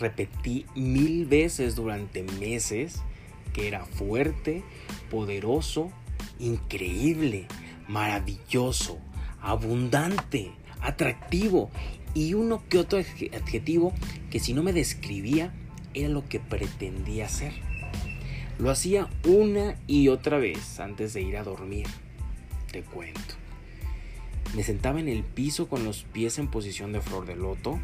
repetí mil veces durante meses que era fuerte, poderoso, increíble, maravilloso, abundante, atractivo y uno que otro adjetivo que si no me describía era lo que pretendía ser. Lo hacía una y otra vez antes de ir a dormir. Te cuento. Me sentaba en el piso con los pies en posición de flor de loto,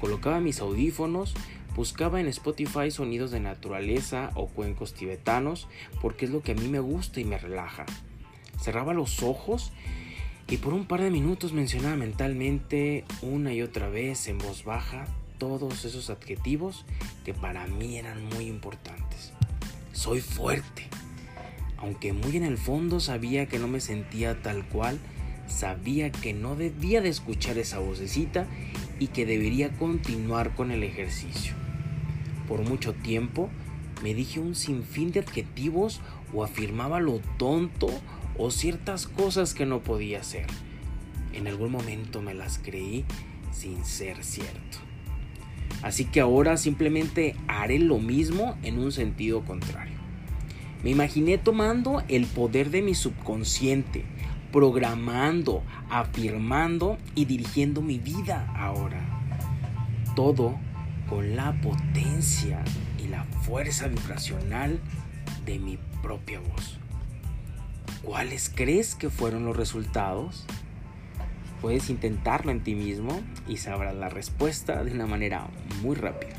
colocaba mis audífonos, buscaba en Spotify sonidos de naturaleza o cuencos tibetanos porque es lo que a mí me gusta y me relaja. Cerraba los ojos y por un par de minutos mencionaba mentalmente una y otra vez en voz baja todos esos adjetivos que para mí eran muy importantes. Soy fuerte. Aunque muy en el fondo sabía que no me sentía tal cual, sabía que no debía de escuchar esa vocecita y que debería continuar con el ejercicio. Por mucho tiempo me dije un sinfín de adjetivos o afirmaba lo tonto o ciertas cosas que no podía hacer. En algún momento me las creí sin ser cierto. Así que ahora simplemente haré lo mismo en un sentido contrario. Me imaginé tomando el poder de mi subconsciente, programando, afirmando y dirigiendo mi vida ahora. Todo con la potencia y la fuerza vibracional de mi propia voz. ¿Cuáles crees que fueron los resultados? Puedes intentarlo en ti mismo y sabrás la respuesta de una manera muy rápida.